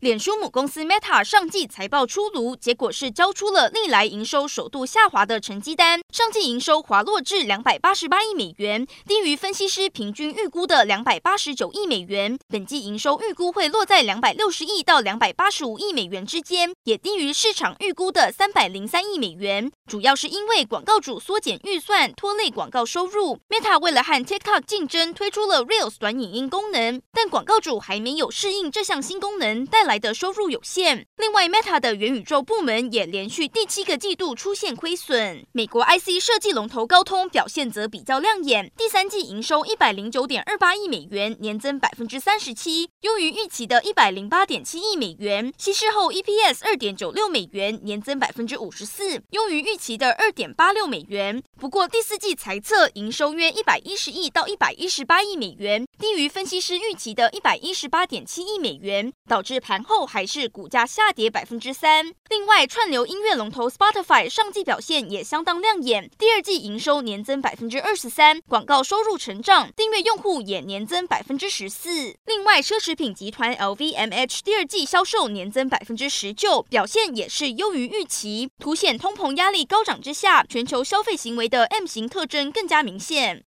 脸书母公司 Meta 上季财报出炉，结果是交出了历来营收首度下滑的成绩单。上季营收滑落至两百八十八亿美元，低于分析师平均预估的两百八十九亿美元。本季营收预估会落在两百六十亿到两百八十五亿美元之间，也低于市场预估的三百零三亿美元。主要是因为广告主缩减预算，拖累广告收入。Meta 为了和 TikTok 竞争，推出了 Reels 短影音功能，但广告主还没有适应这项新功能带来。来的收入有限。另外，Meta 的元宇宙部门也连续第七个季度出现亏损。美国 IC 设计龙头高通表现则比较亮眼，第三季营收一百零九点二八亿美元，年增百分之三十七，优于预期的一百零八点七亿美元。稀释后 EPS 二点九六美元，年增百分之五十四，优于预期的二点八六美元。不过第四季财测营收约一百一十亿到一百一十八亿美元，低于分析师预期的一百一十八点七亿美元，导致盘盘后还是股价下跌百分之三。另外，串流音乐龙头 Spotify 上季表现也相当亮眼，第二季营收年增百分之二十三，广告收入成长，订阅用户也年增百分之十四。另外，奢侈品集团 LVMH 第二季销售年增百分之十九，表现也是优于预期，凸显通膨压力高涨之下，全球消费行为的 M 型特征更加明显。